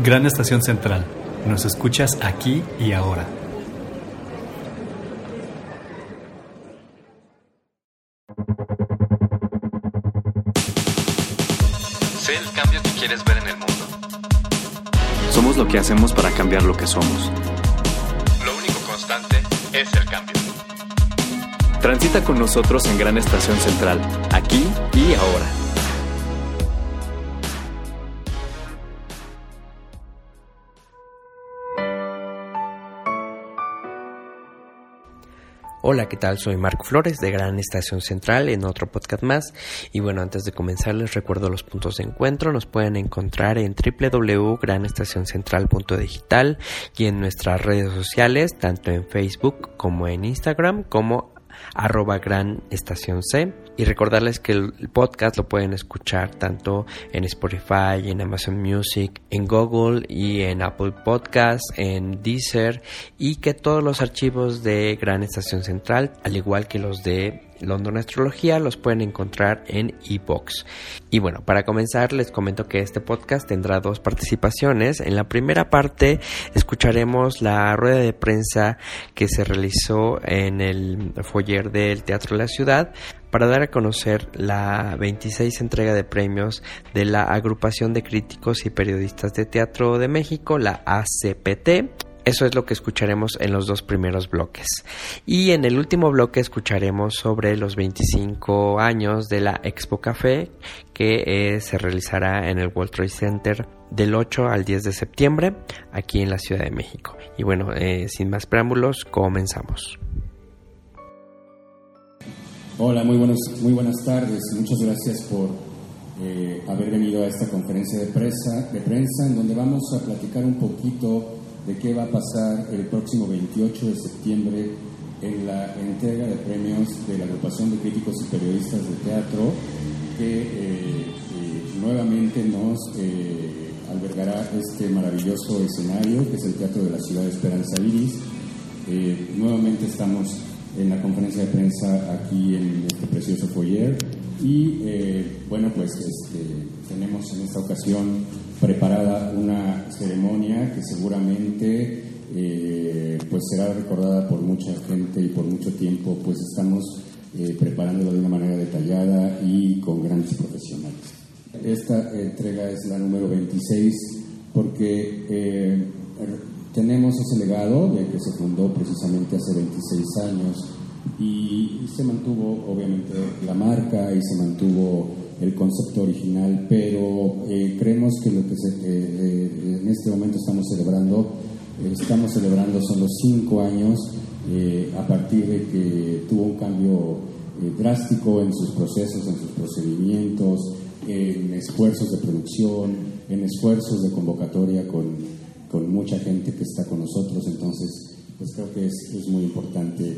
Gran Estación Central. Nos escuchas aquí y ahora. Sé el cambio que quieres ver en el mundo. Somos lo que hacemos para cambiar lo que somos. Lo único constante es el cambio. Transita con nosotros en Gran Estación Central, aquí y ahora. Hola, ¿qué tal? Soy Marco Flores de Gran Estación Central en otro podcast más. Y bueno, antes de comenzar les recuerdo los puntos de encuentro. Nos pueden encontrar en www.granestacioncentral.digital y en nuestras redes sociales, tanto en Facebook como en Instagram, como arroba gran estación C. Y recordarles que el podcast lo pueden escuchar tanto en Spotify, en Amazon Music, en Google y en Apple Podcasts, en Deezer y que todos los archivos de Gran Estación Central, al igual que los de London Astrología los pueden encontrar en eBooks. Y bueno, para comenzar les comento que este podcast tendrá dos participaciones. En la primera parte escucharemos la rueda de prensa que se realizó en el foyer del Teatro de la Ciudad para dar a conocer la 26 entrega de premios de la Agrupación de Críticos y Periodistas de Teatro de México, la ACPT eso es lo que escucharemos en los dos primeros bloques. Y en el último bloque escucharemos sobre los 25 años de la Expo Café que eh, se realizará en el World Trade Center del 8 al 10 de septiembre aquí en la Ciudad de México. Y bueno, eh, sin más preámbulos, comenzamos. Hola, muy, buenos, muy buenas tardes. Muchas gracias por eh, haber venido a esta conferencia de prensa, de prensa en donde vamos a platicar un poquito de qué va a pasar el próximo 28 de septiembre en la entrega de premios de la agrupación de críticos y periodistas de teatro que eh, eh, nuevamente nos eh, albergará este maravilloso escenario que es el Teatro de la Ciudad de Esperanza Iris. nuevamente estamos en la conferencia de prensa aquí en este precioso foyer y bueno pues este, tenemos en esta ocasión preparada una ceremonia que seguramente eh, pues será recordada por mucha gente y por mucho tiempo, pues estamos eh, preparándola de una manera detallada y con grandes profesionales. Esta entrega es la número 26 porque eh, tenemos ese legado de que se fundó precisamente hace 26 años y se mantuvo obviamente la marca y se mantuvo el concepto original, pero eh, creemos que lo que eh, eh, en este momento estamos celebrando, estamos celebrando son los cinco años a partir de que tuvo un cambio drástico en sus procesos, en sus procedimientos, en esfuerzos de producción, en esfuerzos de convocatoria con, con mucha gente que está con nosotros, entonces pues creo que es, es muy importante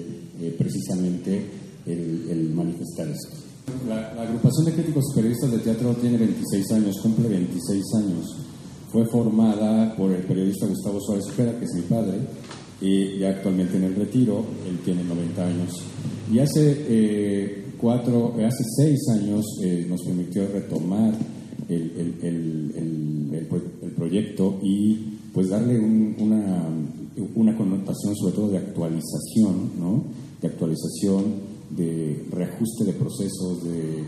precisamente el, el manifestar esto. La, agrupación de críticos y periodistas de teatro tiene 26 años, cumple 26 años. Fue formada por el periodista Gustavo Suárez Ojeda, que es mi padre, y actualmente en el retiro, él tiene 90 años. Y hace eh, cuatro, eh, hace seis años eh, nos permitió retomar el, el, el, proyecto y pues darle una, una connotación sobre todo de actualización, ¿no? De actualización de reajuste de procesos, de,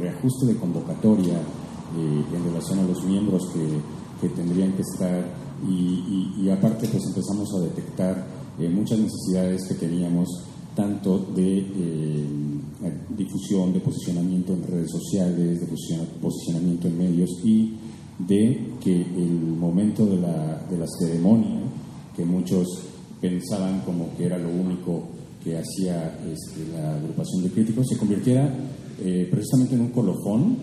reajuste de convocatoria eh, en relación a los miembros que, tendrían que estar. Y, aparte pues empezamos a detectar eh, muchas necesidades que teníamos tanto de eh, difusión, de posicionamiento en redes sociales, de posicionamiento en medios y de que el momento de la, de la ceremonia, que muchos pensaban como que era lo único que hacía este, la agrupación de críticos se convirtiera eh, precisamente en un colofón,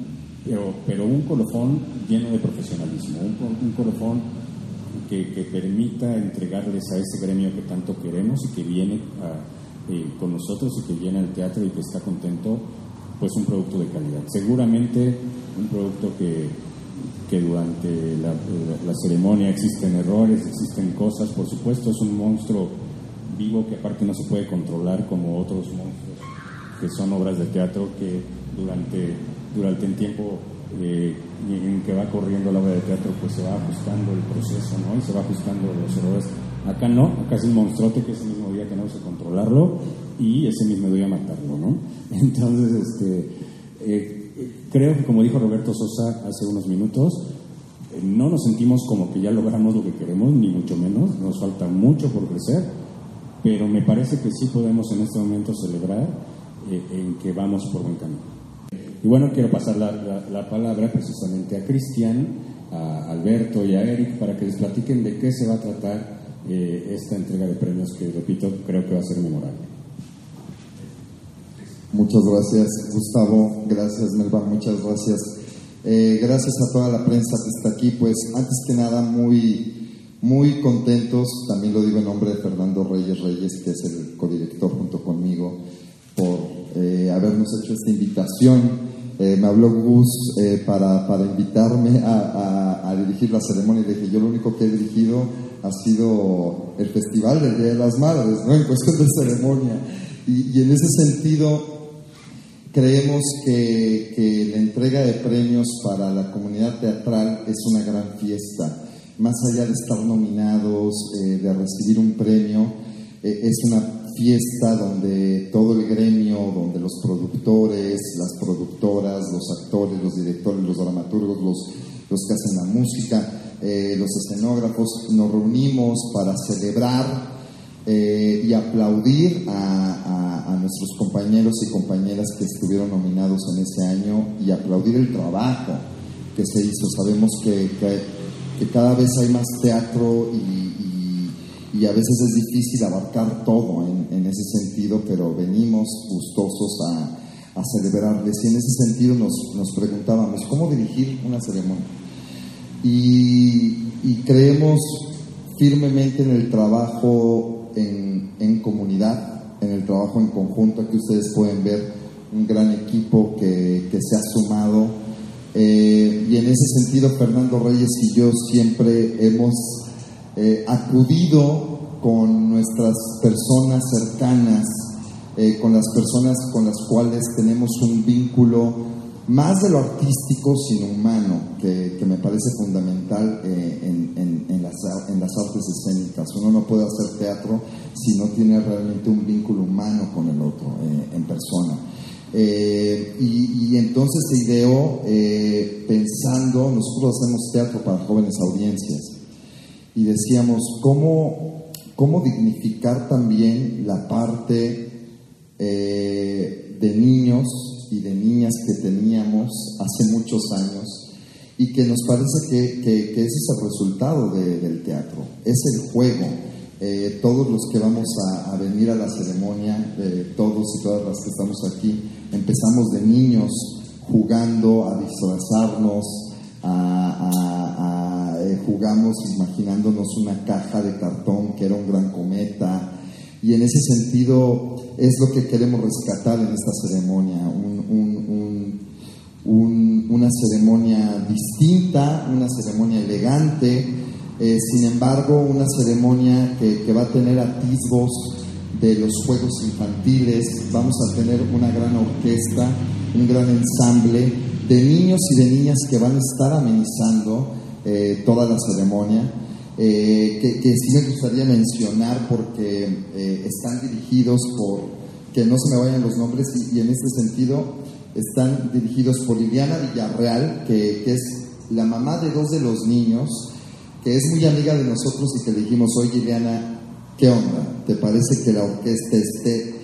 pero, pero un colofón lleno de profesionalismo, un, colofón que, permita entregarles a ese gremio que tanto queremos y que viene eh, con nosotros y que viene al teatro y que está contento, pues un producto de calidad. Seguramente un producto que, que durante la, la ceremonia existen errores, existen cosas, por supuesto, es un monstruo vivo que aparte no se puede controlar como otros monstruos que son obras de teatro que durante, durante el tiempo eh, en que va corriendo la obra de teatro, pues se va ajustando el proceso, ¿no? Y se va ajustando los errores. Acá no, acá es un monstruote que ese mismo día tenemos que controlarlo y ese mismo día matarlo, ¿no? Entonces, este, eh, creo que como dijo Roberto Sosa hace unos minutos, eh, no nos sentimos como que ya logramos lo que queremos, ni mucho menos, nos falta mucho por crecer, pero me parece que sí podemos en este momento celebrar eh, en que vamos por buen camino. Y bueno, quiero pasar la, la, palabra precisamente a Cristian, a Alberto y a Eric para que les platiquen de qué se va a tratar eh, esta entrega de premios que, repito, creo que va a ser memorable. Muchas gracias, Gustavo. Gracias, Melba. Muchas gracias. Eh, gracias a toda la prensa que está aquí. Pues antes que nada, muy, muy contentos. También lo digo en nombre de Fernando Reyes Reyes, que es el codirector junto conmigo, por eh, habernos hecho esta invitación eh, me habló Gus eh, para, para, invitarme a, dirigir la ceremonia y dije, yo lo único que he dirigido ha sido el Festival del Día de las Madres, ¿no? En cuestión de ceremonia. Y, y en ese sentido, creemos que, que, la entrega de premios para la comunidad teatral es una gran fiesta. Más allá de estar nominados, eh, de recibir un premio, es una fiesta donde todo el gremio, donde los productores, las productoras, los actores, los directores, los dramaturgos, los, los que hacen la música, eh, los escenógrafos, nos reunimos para celebrar eh, y aplaudir a, a, nuestros compañeros y compañeras que estuvieron nominados en ese año y aplaudir el trabajo que se hizo. Sabemos que, cada vez hay más teatro y a veces es difícil abarcar todo en, ese sentido, pero venimos gustosos a, celebrarles. Y en ese sentido nos, preguntábamos, ¿cómo dirigir una ceremonia? Y, y creemos firmemente en el trabajo en, en, comunidad, en el trabajo en conjunto. Aquí ustedes pueden ver un gran equipo sentido, Fernando Reyes y yo siempre hemos eh, acudido con nuestras personas cercanas, eh, con las personas con las cuales tenemos un vínculo más de lo artístico, sino humano, que, me parece fundamental eh, en, las, artes escénicas. Uno no puede hacer teatro si no tiene realmente un vínculo humano con el otro, en persona. Y, y, entonces se ideó pensando, nosotros hacemos teatro para jóvenes audiencias, y decíamos, ¿cómo, cómo dignificar también la parte eh, de niños y de niñas que teníamos hace muchos años y que nos parece que, que, ese es el resultado del teatro, es el juego. Eh, todos los que vamos a, venir a la ceremonia, todos y todas las que estamos aquí, empezamos de niños jugando a disfrazarnos, eh, jugamos imaginándonos una caja de cartón que era un gran cometa. Y en ese sentido es lo que queremos rescatar en esta ceremonia, una ceremonia distinta, una ceremonia elegante, eh, sin embargo una ceremonia que, que va a tener atisbos de los juegos infantiles, vamos a tener una gran orquesta, un gran ensamble de niños y de niñas que van a estar amenizando eh, toda la ceremonia, eh, que, sí me gustaría mencionar porque eh, están dirigidos por, que no se me vayan los nombres, y, en este sentido están dirigidos por Liliana Villarreal, que, que, es la mamá de dos de los niños, que es muy amiga de nosotros y que le dijimos, oye Liliana, ¿qué onda? ¿Te parece que la orquesta esté?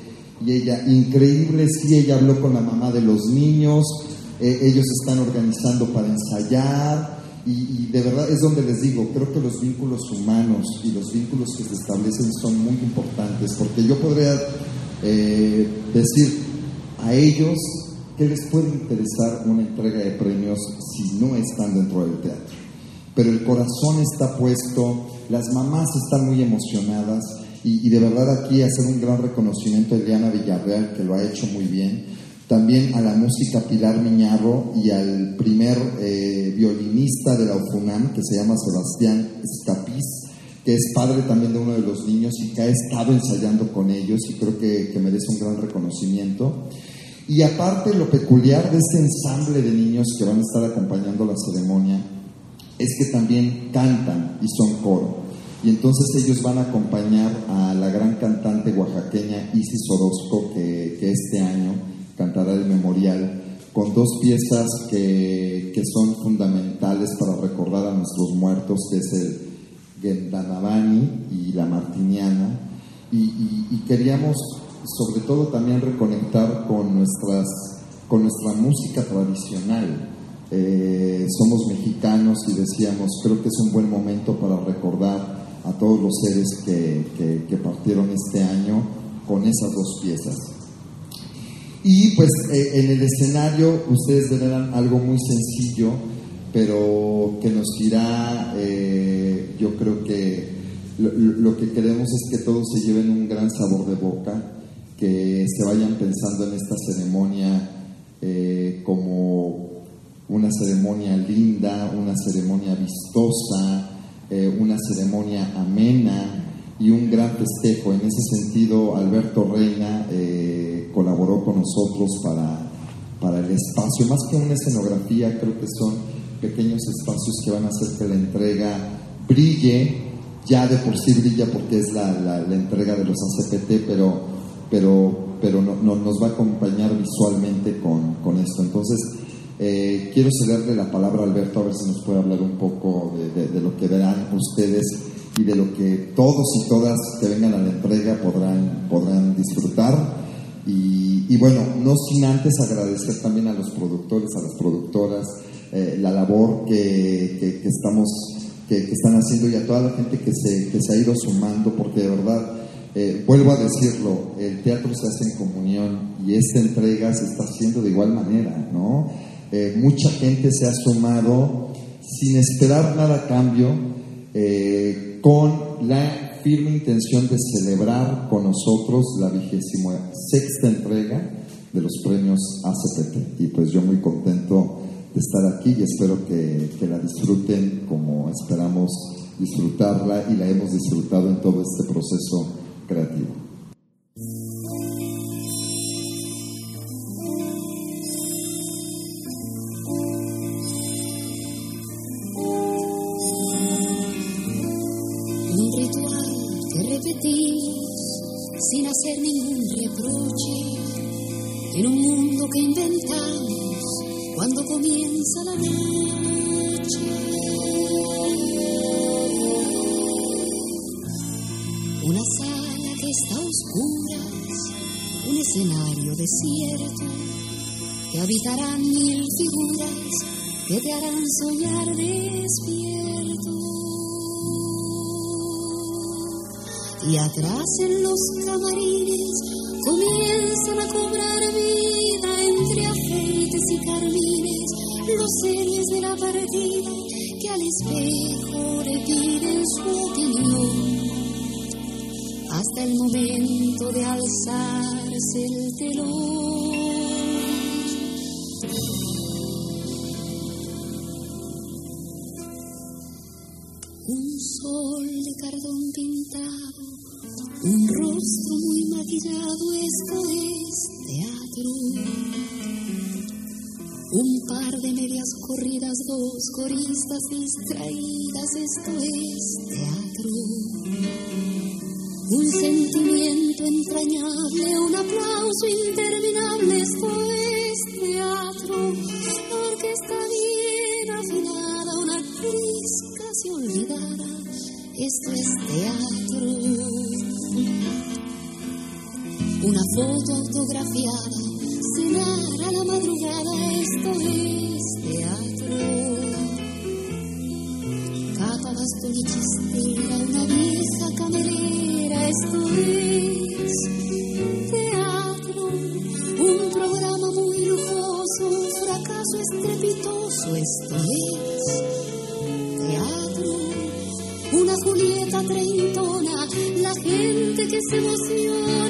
Y ella, increíble, sí, ella habló con la mamá de los niños, ellos están organizando para ensayar, y, de verdad es donde les digo, creo que los vínculos humanos y los vínculos que se establecen son muy importantes, porque yo podría eh, decir a ellos que les puede interesar una entrega de premios si no están dentro del teatro. Pero el corazón está puesto, las mamás están muy emocionadas y, de verdad aquí hacer un gran reconocimiento a Eliana Villarreal, que lo ha hecho muy bien también a la música Pilar Miñarro y al primer eh, violinista de la UFUNAM, que se llama Sebastián Escapiz, que es padre también de uno de los niños y que ha estado ensayando con ellos y creo que, merece un gran reconocimiento. Y aparte lo peculiar de este ensamble de niños que van a estar acompañando la ceremonia es que también cantan y son coro. Y entonces ellos van a acompañar a la gran cantante oaxaqueña Isis Orozco, que, este año cantará el memorial, con dos piezas que, que, son fundamentales para recordar a nuestros muertos, que es el Gendanabani y la Martiniana. Y, y, y queríamos sobre todo también reconectar con, nuestras, con nuestra música tradicional. Eh, somos mexicanos y decíamos, creo que es un buen momento para recordar a todos los seres que, que, partieron este año con esas dos piezas. Y pues eh, en el escenario ustedes verán algo muy sencillo, pero que nos dirá, eh, yo creo que lo, lo, que queremos es que todos se lleven un gran sabor de boca, que se vayan pensando en esta ceremonia eh, como una ceremonia linda, una ceremonia vistosa, eh, una ceremonia amena y un gran festejo. En ese sentido, Alberto Reina eh, colaboró con nosotros para, para el espacio. Más que una escenografía, creo que son pequeños espacios que van a hacer que la entrega brille. Ya de por sí brilla porque es la, la, la entrega de los ACPT, pero pero, pero no, no, nos va a acompañar visualmente con, con esto. Entonces, eh, quiero cederle la palabra a Alberto a ver si nos puede hablar un poco de, lo que verán ustedes y de lo que todos y todas que vengan a la entrega podrán, podrán disfrutar. Y, bueno, no sin antes agradecer también a los productores, a las productoras, eh, la labor que, estamos, que, están haciendo y a toda la gente que se, que se ha ido sumando, porque de verdad eh, vuelvo a decirlo, el teatro se hace en comunión y esta entrega se está haciendo de igual manera, ¿no? Eh, mucha gente se ha sumado sin esperar nada a cambio, eh, con la firme intención de celebrar con nosotros la vigésima sexta entrega de los premios ACPT. Y pues yo muy contento de estar aquí y espero que, que la disfruten como esperamos disfrutarla y la hemos disfrutado en todo este proceso creativo. Hacer ningún reproche en un mundo que inventamos cuando comienza la noche. Una sala que está a oscuras, un escenario desierto, que habitarán mil figuras que te harán soñar despierto. Y atrás en los camarines comienzan a cobrar vida entre afeites y carmines los seres de la partida que al espejo le su opinión hasta el momento de alzarse el telón. Un sol de cardón pintado, un rostro muy maquillado, esto es teatro. Un par de medias corridas, dos coristas distraídas, esto es teatro. Un sentimiento entrañable, un aplauso interminable, esto es teatro. La orquesta bien afinada, una actriz casi olvidada, esto es teatro. Una foto autografiada, cenar a la madrugada, esto es teatro. Capa, bastón y chistera, una vieja camerera, esto es teatro. Un programa muy lujoso, un fracaso estrepitoso, esto es teatro. Una Julieta treintona, la gente que se emociona,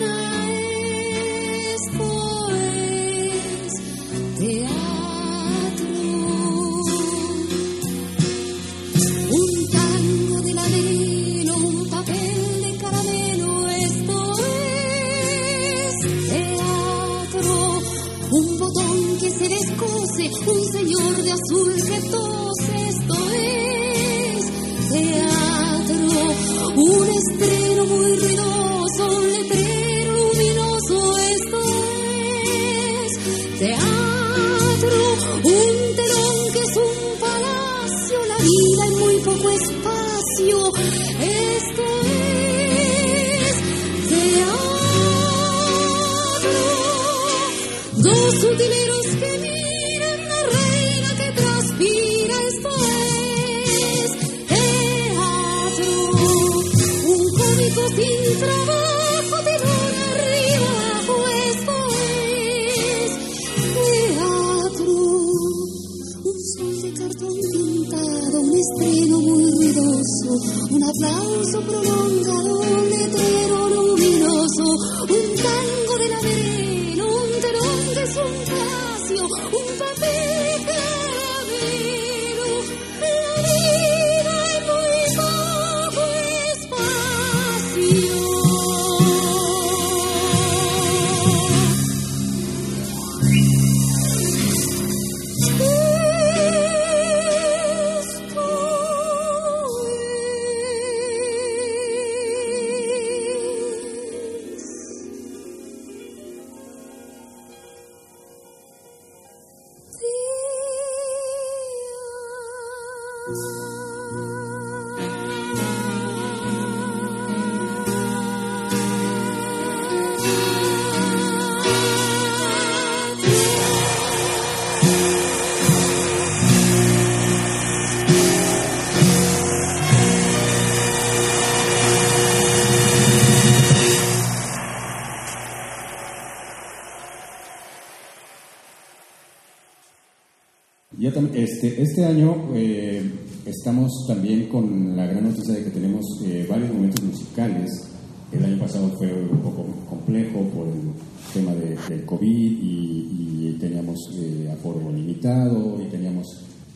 prolongado, un letrero luminoso, un tango de ladrero, y teníamos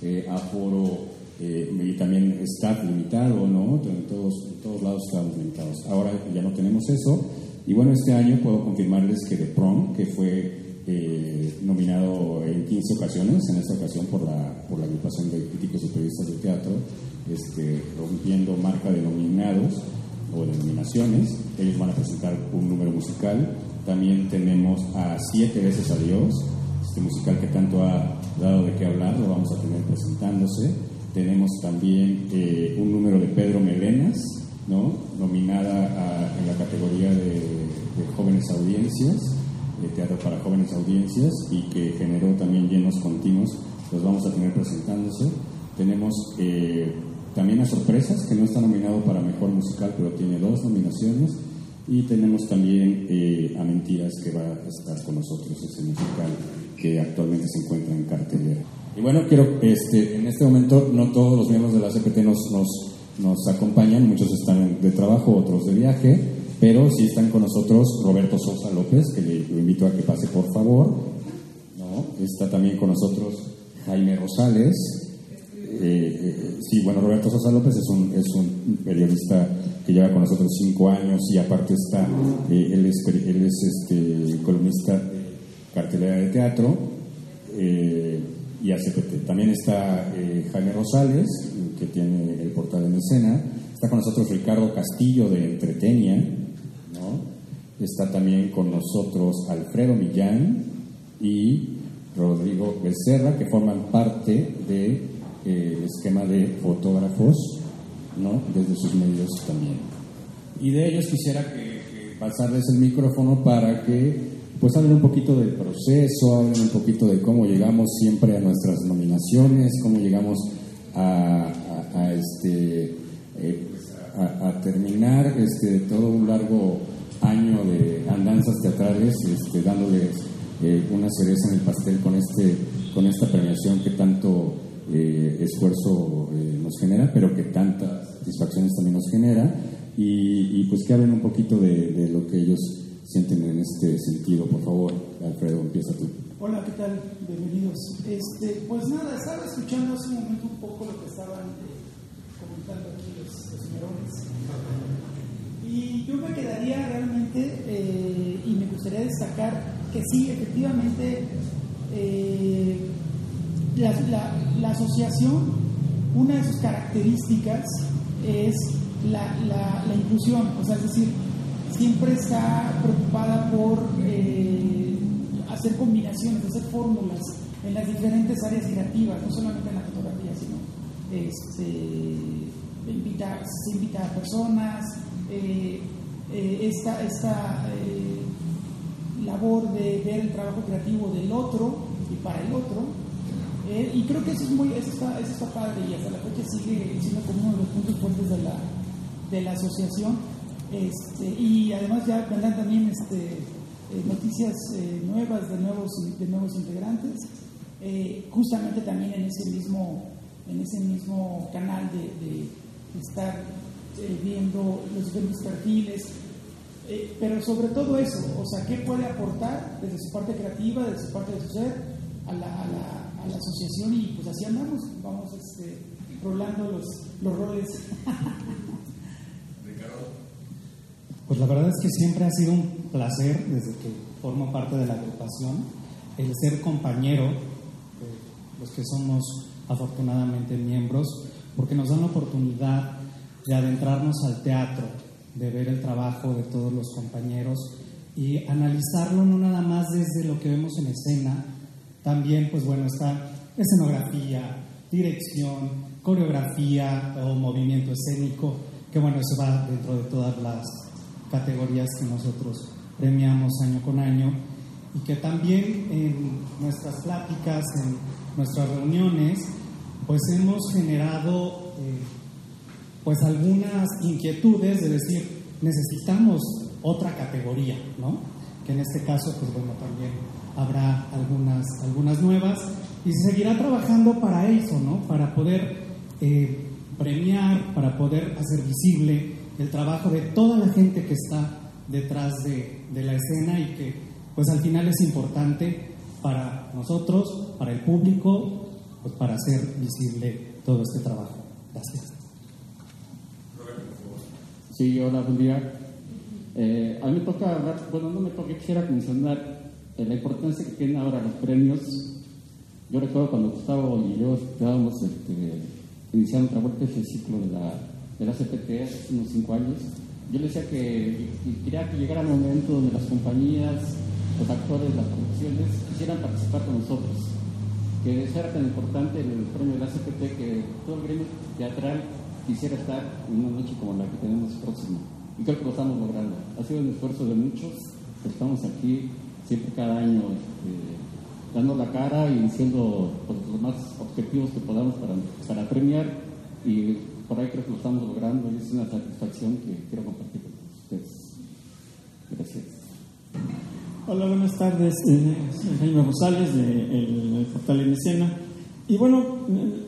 eh, aforo eh, y también staff limitado, ¿no? En todos, todos lados estábamos limitados. Ahora ya no tenemos eso. Y bueno, este año puedo confirmarles que The Prom, que fue eh, nominado en 15 ocasiones, en esta ocasión por la, por la agrupación de críticos y periodistas de teatro, este, rompiendo marca de nominados o de nominaciones. Ellos van a presentar un número musical. También tenemos a Siete veces a Dios, este musical que tanto ha dado de qué hablar, lo vamos a tener presentándose. Tenemos también eh, un número de Pedro Melenas, ¿no? nominada en la categoría de, de jóvenes audiencias de teatro para jóvenes audiencias y que generó también llenos continuos, los vamos a tener presentándose. Tenemos eh, también a Sorpresas, que no está nominado para Mejor Musical, pero tiene dos nominaciones. Y tenemos también eh, a Mentiras, que va a estar con nosotros, ese musical que actualmente se encuentra en cartelera. Y bueno, quiero, este, en este momento no todos los miembros de la CPT nos, nos, acompañan, muchos están de trabajo, otros de viaje, pero sí están con nosotros Roberto Sosa López, que le, lo invito a que pase por favor. Está también con nosotros Jaime Rosales. Eh, sí, bueno, Roberto Sosa López es un, periodista que lleva con nosotros cinco años y aparte está, eh, él es, este, columnista de cartelera de teatro eh, y ACPT. También está Jaime Rosales, que tiene el portal en escena. Está con nosotros Ricardo Castillo de Entretenia. Está también con nosotros Alfredo Millán y Rodrigo Becerra, que forman parte del esquema de fotógrafos, ¿no? Desde sus medios también. Y de ellos quisiera que, pasarles el micrófono para que pues hablen un poquito del proceso, hablen un poquito de cómo llegamos siempre a nuestras nominaciones, cómo llegamos a, este eh, a, a terminar este todo un largo año de andanzas teatrales, este, dándoles eh, una cereza en el pastel con este con esta premiación que tanto eh, esfuerzo eh, nos genera, pero que tantas satisfacciones también nos genera, y, y, pues que hablen un poquito de, de lo que ellos sienten en este sentido. Por favor, Alfredo, empieza tú. Hola, ¿qué tal? Bienvenidos. Este, pues nada, estaba escuchando hace un momento un poco lo que estaban eh, comentando aquí los, señorones. Y yo me quedaría realmente, eh, y me gustaría destacar que sí, efectivamente, eh, la, la, la asociación, una de sus características es la, la, inclusión, o sea, es decir, siempre está preocupada por eh, hacer combinaciones, hacer fórmulas en las diferentes áreas creativas, no solamente en la fotografía, sino este, invita, se invita a personas, eh, eh, esta, esta labor de ver el trabajo creativo del otro y para el otro. Eh, y creo que eso es muy, eso está, eso está padre y hasta la fecha sigue siendo como uno de los puntos fuertes de la, de la asociación. Este, y además ya vendrán también este, eh, noticias eh, nuevas de nuevos, de nuevos integrantes, eh, justamente también en ese mismo, en ese mismo canal de, de estar eh, viendo los diferentes perfiles, eh, pero sobre todo eso, o sea, ¿qué puede aportar desde su parte creativa, desde su parte de su ser, a la, a la, a la asociación? Y pues así andamos, vamos este, rolando los, los roles. Pues la verdad es que siempre ha sido un placer, desde que formo parte de la agrupación, el ser compañero, de los que somos afortunadamente miembros, porque nos dan la oportunidad de adentrarnos al teatro, de ver el trabajo de todos los compañeros y analizarlo no nada más desde lo que vemos en escena, también pues bueno está escenografía, dirección, coreografía o movimiento escénico, que bueno, eso va dentro de todas las categorías que nosotros premiamos año con año y que también en nuestras pláticas, en nuestras reuniones, pues hemos generado eh, pues algunas inquietudes de decir, necesitamos otra categoría, ¿no? Que en este caso, pues bueno, también habrá algunas, algunas nuevas y se seguirá trabajando para eso, ¿no? Para poder eh, premiar, para poder hacer visible el trabajo de toda la gente que está detrás de, de la escena y que pues al final es importante para nosotros, para el público, pues para hacer visible todo este trabajo. Gracias. Sí, hola, buen día. Eh, a mí me toca hablar, bueno, no me toca, quisiera mencionar la importancia que tienen ahora los premios. Yo recuerdo cuando Gustavo y yo estábamos este, iniciando otra vuelta ese ciclo de la, de la CPT hace unos cinco años. Yo le decía que, que quería que llegara el momento donde las compañías, los actores, las producciones quisieran participar con nosotros. Que era tan importante el premio de la CPT que todo el gremio teatral quisiera estar en una noche como la que tenemos próxima. Y creo que lo estamos logrando. Ha sido un esfuerzo de muchos, estamos aquí siempre cada año este, dando la cara y siendo pues, los más objetivos que podamos para, para premiar. Y por ahí creo que lo estamos logrando y es una satisfacción que quiero compartir con ustedes. Gracias. Hola, buenas tardes. Eh, soy Jaime Rosales del de portal en escena. Y bueno,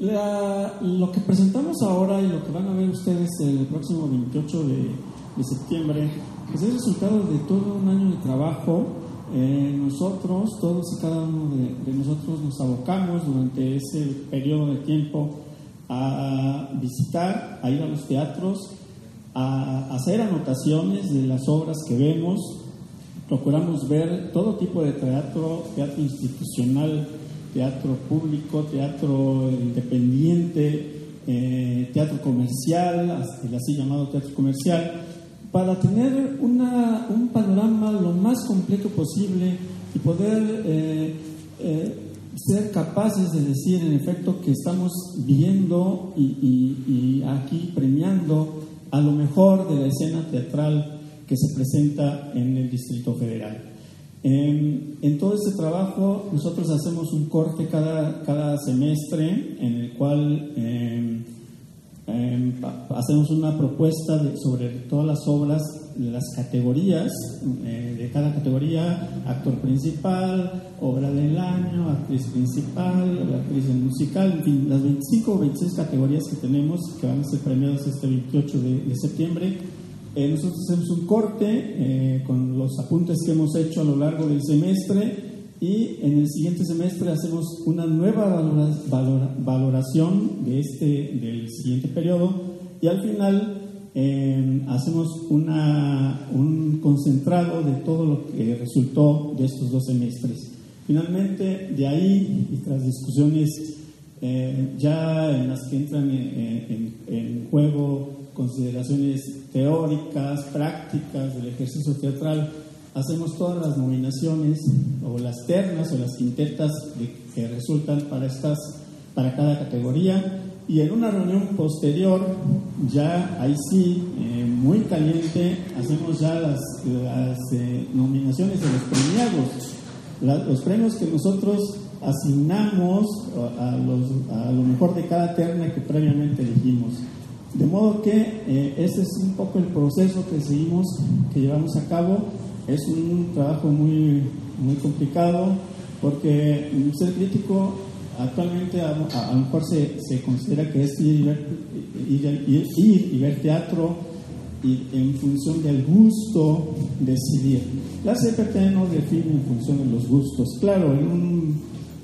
la, lo que presentamos ahora y lo que van a ver ustedes el próximo 28 de, de septiembre pues es el resultado de todo un año de trabajo. Eh, nosotros, todos y cada uno de, nosotros nos abocamos durante ese periodo de tiempo a visitar, a ir a los teatros, a hacer anotaciones de las obras que vemos. Procuramos ver todo tipo de teatro, teatro institucional, teatro público, teatro independiente, eh, teatro comercial, el así llamado teatro comercial, para tener una, un panorama lo más completo posible y poder eh, eh, ser capaces de decir en efecto que estamos viendo y, y, y aquí premiando a lo mejor de la escena teatral que se presenta en el Distrito Federal. En, todo este trabajo nosotros hacemos un corte cada, cada semestre en el cual eh, eh, hacemos una propuesta de, sobre todas las obras, las categorías eh, de cada categoría, actor principal, obra del año, actriz principal, actriz musical, en fin, las 25 o 26 categorías que tenemos que van a ser premiadas este 28 de, de septiembre. Eh, nosotros hacemos un corte eh, con los apuntes que hemos hecho a lo largo del semestre y en el siguiente semestre hacemos una nueva valora, valora, valoración de este, del siguiente periodo y al final eh, hacemos una, un concentrado de todo lo que resultó de estos dos semestres. Finalmente, de ahí, y tras discusiones eh, ya en las que entran en, en, juego consideraciones teóricas, prácticas del ejercicio teatral, hacemos todas las nominaciones o las ternas o las quintetas que resultan para estas para cada categoría. Y en una reunión posterior ya ahí sí eh, muy caliente hacemos ya las, las eh, nominaciones de los premiados. Los premios que nosotros asignamos a, los, a, lo mejor de cada terna que previamente elegimos. De modo que eh, ese es un poco el proceso que seguimos que llevamos a cabo es un trabajo muy muy complicado porque ser crítico actualmente a, lo mejor se, se, considera que es ir y, ver, teatro y en función del gusto decidir. La CPT no define en función de los gustos. Claro, en un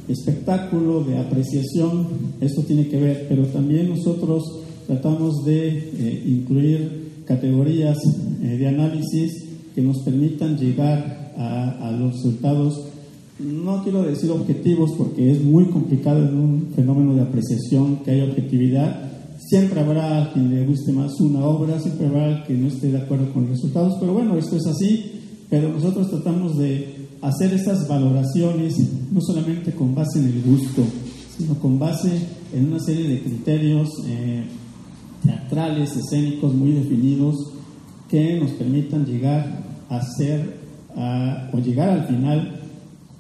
espectáculo de apreciación esto tiene que ver, pero también nosotros tratamos de eh, incluir categorías eh, de análisis que nos permitan llegar a, a los resultados no quiero decir objetivos porque es muy complicado en un fenómeno de apreciación que hay objetividad. Siempre habrá quien le guste más una obra, siempre habrá quien no esté de acuerdo con los resultados, pero bueno, esto es así, pero nosotros tratamos de hacer estas valoraciones no solamente con base en el gusto, sino con base en una serie de criterios eh, teatrales, escénicos muy definidos que nos permitan llegar a ser o llegar al final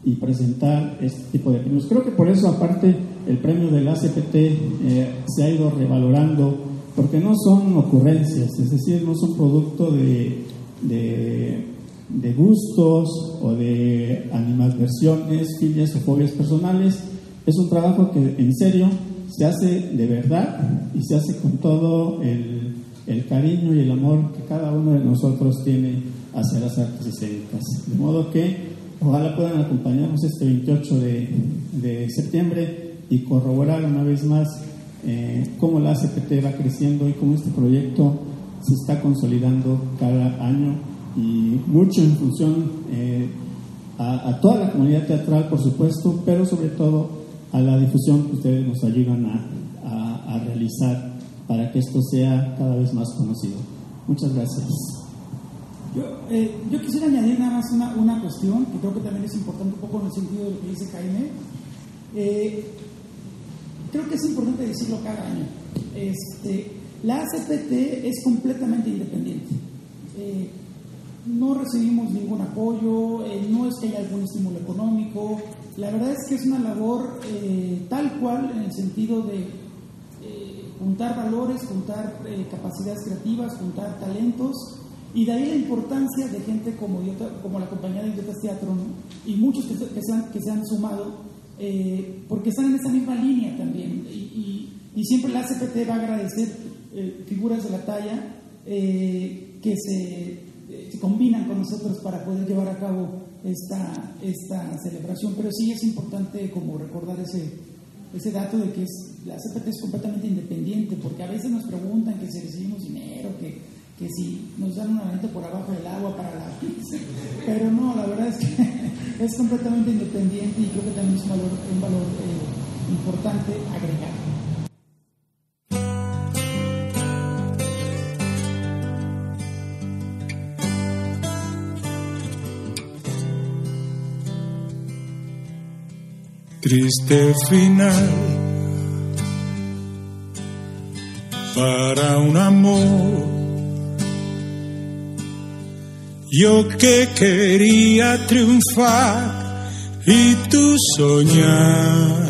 y presentar este tipo de premios. Creo que por eso, aparte, el premio del ACPT eh, se ha ido revalorando, porque no son ocurrencias, es decir, no son producto de, de, gustos o de animadversiones, filias o fobias personales. Es un trabajo que en serio se hace de verdad y se hace con todo el, el cariño y el amor que cada uno de nosotros tiene hacia las artes escénicas. De modo que Ojalá puedan acompañarnos este 28 de, septiembre y corroborar una vez más eh, cómo la ACPT va creciendo y cómo este proyecto se está consolidando cada año y mucho en función eh, a, toda la comunidad teatral, por supuesto, pero sobre todo a la difusión que ustedes nos ayudan a, a realizar para que esto sea cada vez más conocido. Muchas gracias. Yo, eh, quisiera añadir nada más una, cuestión que creo que también es importante un poco en el sentido de lo que dice Jaime. Eh, creo que es importante decirlo cada año. Este, la ACPT es completamente independiente. Eh, no recibimos ningún apoyo, no es que haya algún estímulo económico. La verdad es que es una labor tal cual en el sentido de juntar valores, juntar capacidades creativas, juntar talentos y de ahí la importancia de gente como, la compañía de Idiotas Teatro y muchos que, se han, que se han sumado, eh, porque están en esa misma línea también. Y, siempre la CPT va a agradecer eh, figuras de la talla eh, que se, se, combinan con nosotros para poder llevar a cabo esta, esta celebración. Pero sí es importante como recordar ese, ese dato de que es, la CPT es completamente independiente, porque a veces nos preguntan que si recibimos dinero, que que si nos dan una venta por abajo del agua para la. Pero no, la verdad es que es completamente independiente y creo que también es un valor, un valor eh, importante agregar. Triste final para un amor yo que quería triunfar y tú soñar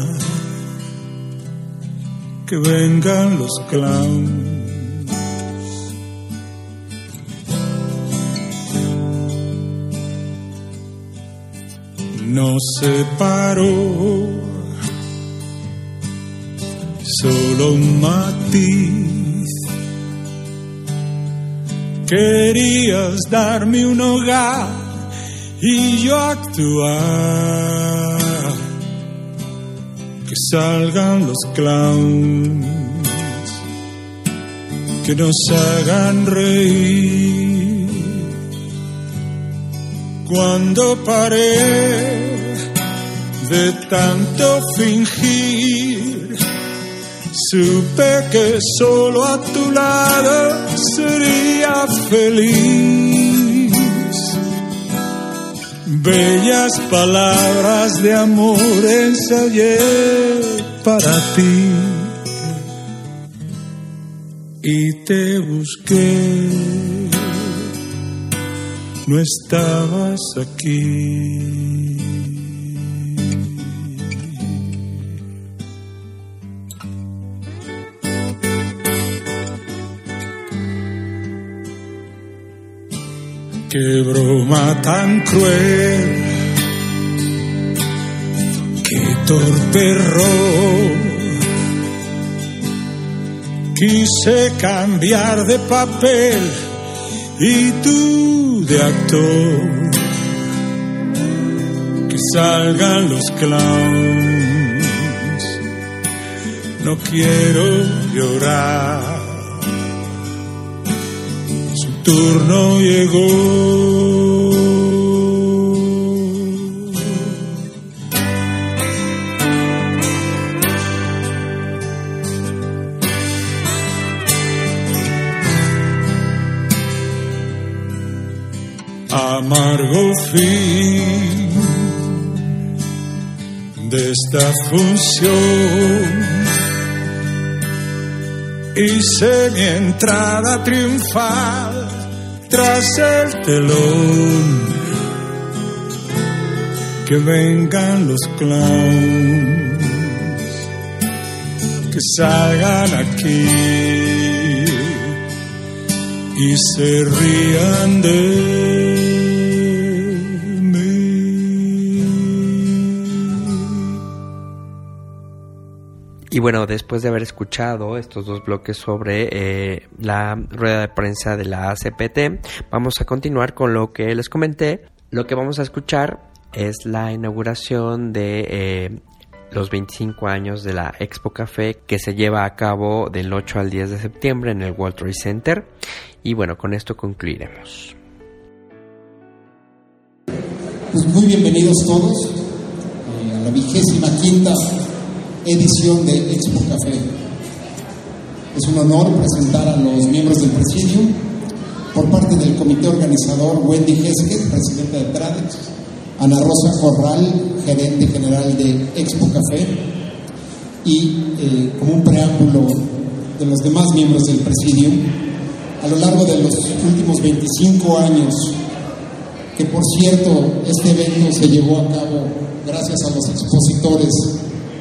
que vengan los clowns. No se paró, solo un matiz Querías darme un hogar y yo actuar. Que salgan los clowns, que nos hagan reír. Cuando paré de tanto fingir. Supe que solo a tu lado sería feliz. Bellas palabras de amor ensayé para ti y te busqué. No estabas aquí. Qué broma tan cruel, qué torpe. Quise cambiar de papel y tú de actor. Que salgan los clowns. No quiero llorar turno llegó. Amargo fin de esta función. Hice mi entrada triunfal tras el telón. Que vengan los clowns, que salgan aquí y se rían de Y bueno, después de haber escuchado estos dos bloques sobre eh, la rueda de prensa de la ACPT, vamos a continuar con lo que les comenté. Lo que vamos a escuchar es la inauguración de eh, los 25 años de la Expo Café que se lleva a cabo del 8 al 10 de septiembre en el World Trade Center. Y bueno, con esto concluiremos. Pues muy bienvenidos todos eh, a la vigésima quinta edición de Expo Café. Es un honor presentar a los miembros del presidio por parte del comité organizador Wendy Heskett, presidenta de Tradex, Ana Rosa Corral, gerente general de Expo Café, y eh, como un preámbulo de los demás miembros del presidio, a lo largo de los últimos 25 años, que por cierto este evento se llevó a cabo gracias a los expositores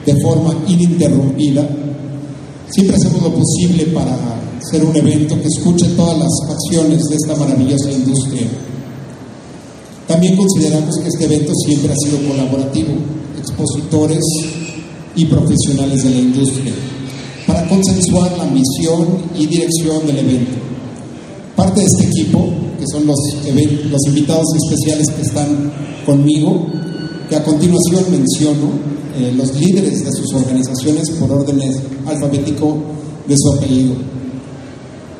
de forma ininterrumpida. Siempre hacemos lo posible para ser un evento que escuche todas las facciones de esta maravillosa industria. También consideramos que este evento siempre ha sido colaborativo, expositores y profesionales de la industria, para consensuar la misión y dirección del evento. Parte de este equipo, que son los, los invitados especiales que están conmigo, que a continuación menciono, eh, los líderes de sus organizaciones por orden alfabético de su apellido.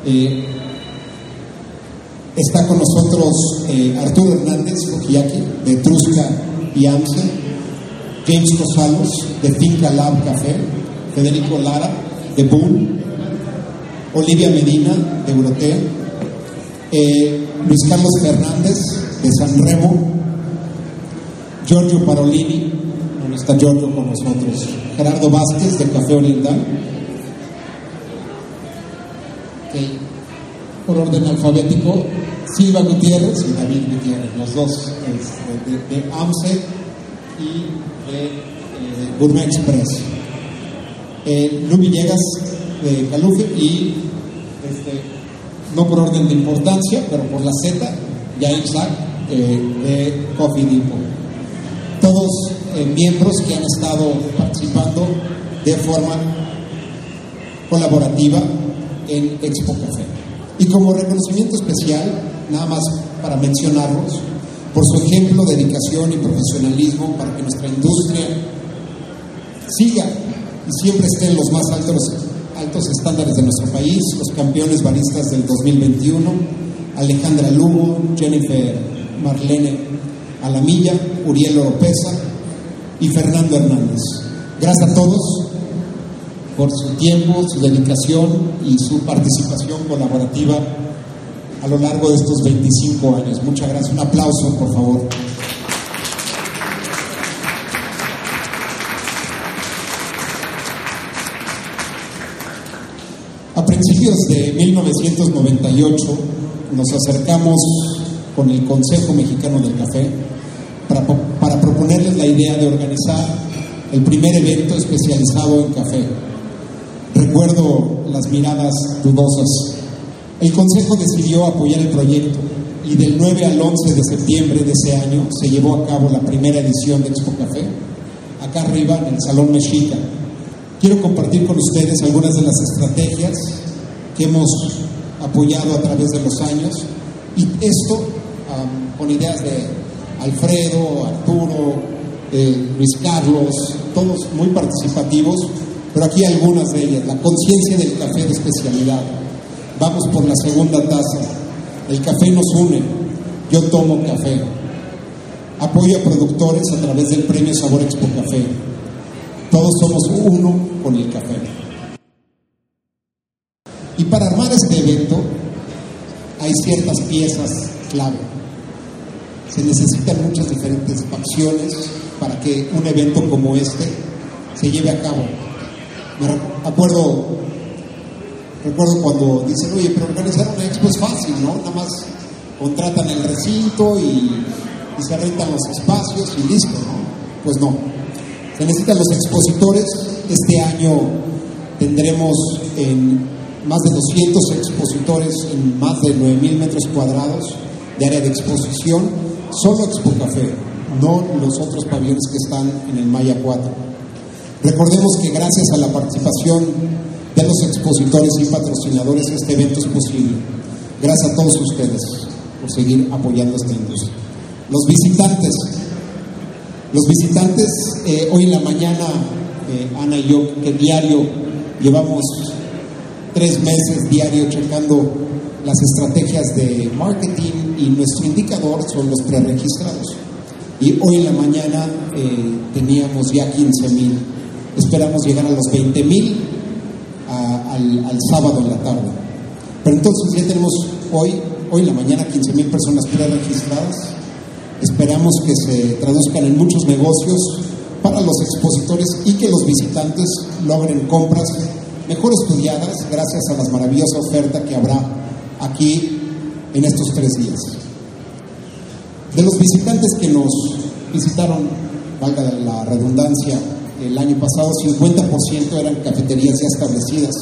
Eh, está con nosotros eh, Arturo Hernández Fujiyaki de Trusca y AMSE, James Cosalos de Finca Lab Café, Federico Lara de Boom, Olivia Medina de Eurotea, Luis Carlos Fernández de San Remo, Giorgio Parolini está Giorgio con nosotros. Gerardo Vázquez de Café Oriental. Por orden alfabético, Silva Gutiérrez y David Gutiérrez, los dos de, de, AMSE y de eh, Express. Eh, Lu Villegas de Calufe y este, no por orden de importancia, pero por la Z, James Sack eh, de Coffee Depot. Todos eh, miembros que han estado participando de forma colaborativa en Expo Café. Y como reconocimiento especial, nada más para mencionarlos, por su ejemplo, dedicación y profesionalismo para que nuestra industria siga y siempre esté en los más altos, altos estándares de nuestro país, los campeones baristas del 2021, Alejandra Lugo, Jennifer Marlene Alamilla, Uriel Oropesa, y Fernando Hernández. Gracias a todos por su tiempo, su dedicación y su participación colaborativa a lo largo de estos 25 años. Muchas gracias. Un aplauso, por favor. A principios de 1998 nos acercamos con el Consejo Mexicano del Café para, para proponerles la idea de organizar el primer evento especializado en café. Recuerdo las miradas dudosas. El Consejo decidió apoyar el proyecto y del 9 al 11 de septiembre de ese año se llevó a cabo la primera edición de Expo Café, acá arriba en el Salón Mexica. Quiero compartir con ustedes algunas de las estrategias que hemos apoyado a través de los años y esto um, con ideas de Alfredo, Arturo, eh, Luis Carlos, todos muy participativos, pero aquí algunas de ellas. La conciencia del café de especialidad. Vamos por la segunda taza. El café nos une. Yo tomo café. Apoyo a productores a través del premio Sabor Expo Café. Todos somos uno con el café. Y para armar este evento hay ciertas piezas clave. Se necesitan muchas diferentes facciones para que un evento como este se lleve a cabo. Me acuerdo, recuerdo cuando dicen, oye, pero organizar una expo es fácil, ¿no? Nada más contratan el recinto y, se rentan los espacios y listo, ¿no? Pues no. Se necesitan los expositores. Este año tendremos en más de 200 expositores en más de 9.000 metros cuadrados de área de exposición, solo Expo Café, no los otros pabellones que están en el Maya 4. Recordemos que gracias a la participación de los expositores y patrocinadores este evento es posible. Gracias a todos ustedes por seguir apoyando esta industria. Los visitantes, los visitantes, eh, hoy en la mañana, eh, Ana y yo, que diario llevamos tres meses diario checando las estrategias de marketing y nuestro indicador son los preregistrados. Y hoy en la mañana eh, teníamos ya 15 mil. Esperamos llegar a los 20 mil al, sábado en la tarde. Pero entonces ya tenemos hoy, hoy en la mañana 15 mil personas preregistradas. Esperamos que se traduzcan en muchos negocios para los expositores y que los visitantes logren compras mejor estudiadas gracias a la maravillosa oferta que habrá aquí en estos tres días. De los visitantes que nos visitaron, valga la redundancia, el año pasado, 50% eran cafeterías ya establecidas.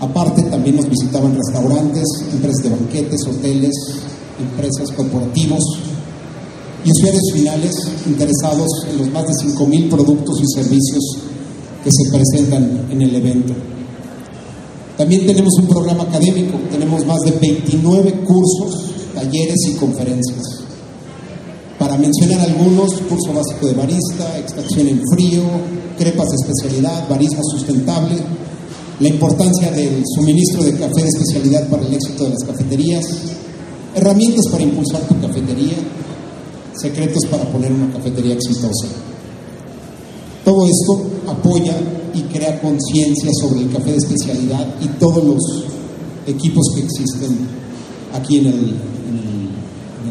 Aparte, también nos visitaban restaurantes, empresas de banquetes, hoteles, empresas corporativos y usuarios finales interesados en los más de 5.000 productos y servicios que se presentan en el evento. También tenemos un programa académico, tenemos más de 29 cursos, talleres y conferencias. Para mencionar algunos, curso básico de barista, extracción en frío, crepas de especialidad, barismo sustentable, la importancia del suministro de café de especialidad para el éxito de las cafeterías, herramientas para impulsar tu cafetería, secretos para poner una cafetería exitosa. Todo esto apoya y crea conciencia sobre el café de especialidad y todos los equipos que existen aquí en el,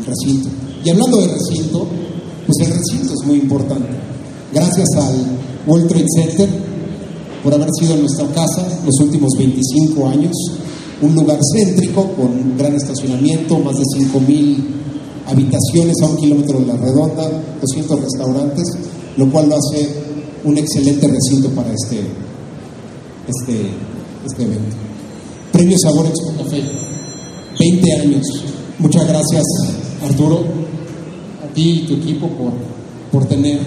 recinto. Y hablando de recinto, pues el recinto es muy importante. Gracias al World Trade Center por haber sido nuestra casa los últimos 25 años, un lugar céntrico con gran estacionamiento, más de 5.000 habitaciones a un kilómetro de la redonda, 200 restaurantes, lo cual lo hace un excelente recinto para este, este, este evento. Premio Sabor Expo Café, 20 años. Muchas gracias, Arturo, a ti y tu equipo por, por tener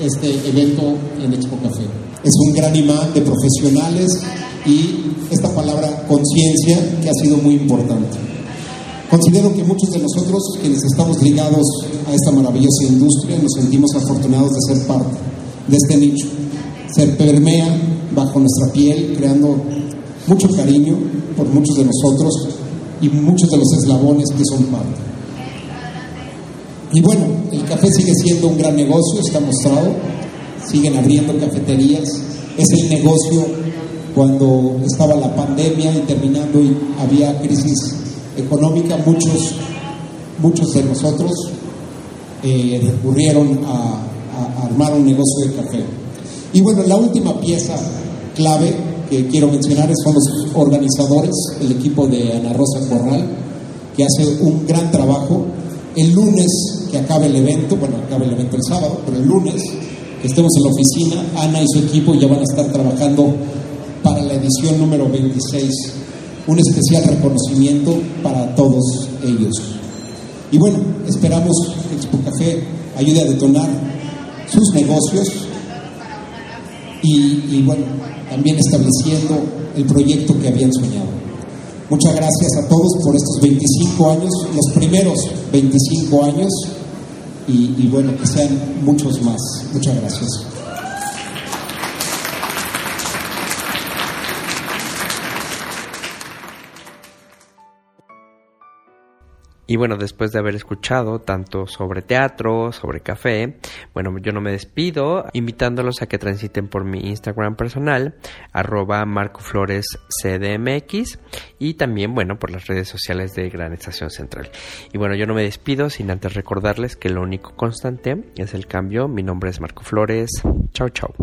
este evento en Expo Café. Es un gran imán de profesionales y esta palabra conciencia que ha sido muy importante. Considero que muchos de nosotros, quienes estamos ligados a esta maravillosa industria, nos sentimos afortunados de ser parte de este nicho. Se permea bajo nuestra piel, creando mucho cariño por muchos de nosotros y muchos de los eslabones que son parte. Y bueno, el café sigue siendo un gran negocio, está mostrado. siguen abriendo cafeterías. Es el negocio cuando estaba la pandemia y terminando y había crisis económica, muchos, muchos de nosotros eh, recurrieron a, armar un negocio de café. Y bueno, la última pieza clave que quiero mencionar son los organizadores, el equipo de Ana Rosa Corral, que hace un gran trabajo. El lunes que acabe el evento, bueno, acabe el evento el sábado, pero el lunes que estemos en la oficina, Ana y su equipo ya van a estar trabajando para la edición número 26. Un especial reconocimiento para todos ellos. Y bueno, esperamos que Expo Café ayude a detonar sus negocios y, bueno, también estableciendo el proyecto que habían soñado. Muchas gracias a todos por estos 25 años, los primeros 25 años, y bueno, que sean muchos más. Muchas gracias. Y bueno, después de haber escuchado tanto sobre teatro, sobre café, bueno, yo no me despido invitándolos a que transiten por mi Instagram personal, arroba marcoflorescdmx y también, bueno, por las redes sociales de Gran Estación Central. Y bueno, yo no me despido sin antes recordarles que lo único constante es el cambio. Mi nombre es Marco Flores. Chao, chao.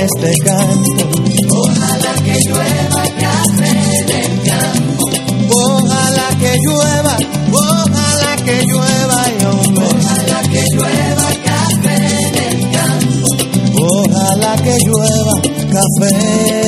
Este canto. Ojalá que llueva café en el campo. Ojalá que llueva, ojalá que llueva y hombre. Ojalá que llueva café en el campo. Ojalá que llueva Ojalá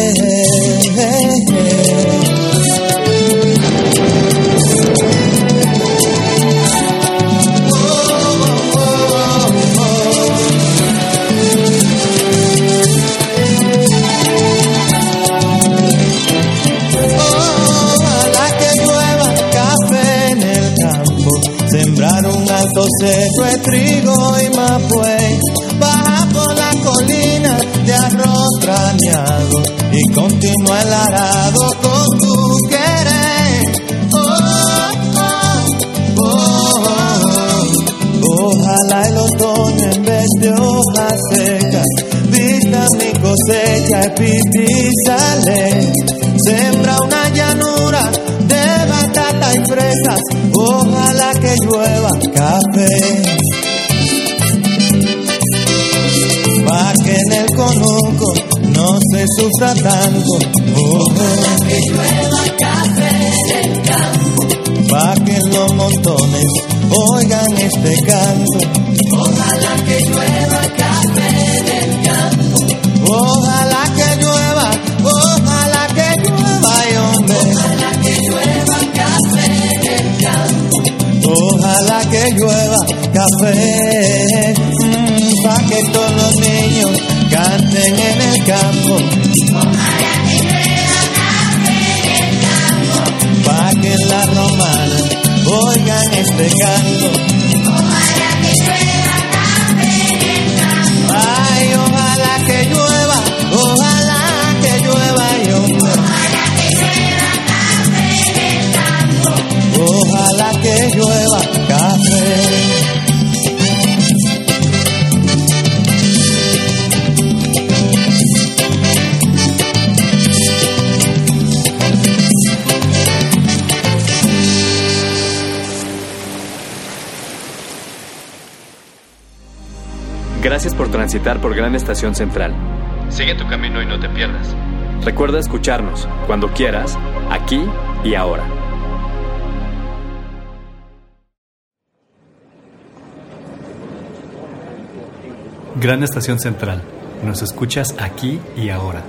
y continúa el arado con tu querer. Oh, oh, oh. Ojalá el otoño en vez de hojas secas vista mi cosecha y sale. Sembra una llanura de batata y fresas. Ojalá que llueva. Se sufra tanto. Ojalá que llueva café en el campo. Pa' que en los montones oigan este canto. Ojalá que llueva café en el campo. Ojalá que llueva, ojalá que llueva, y hombre. Ojalá que llueva café en el campo. llueva café, pa' que todos los campo. Pa' que la romana oigan este canto. Gracias por transitar por Gran Estación Central. Sigue tu camino y no te pierdas. Recuerda escucharnos cuando quieras, aquí y ahora. Gran Estación Central. Nos escuchas aquí y ahora.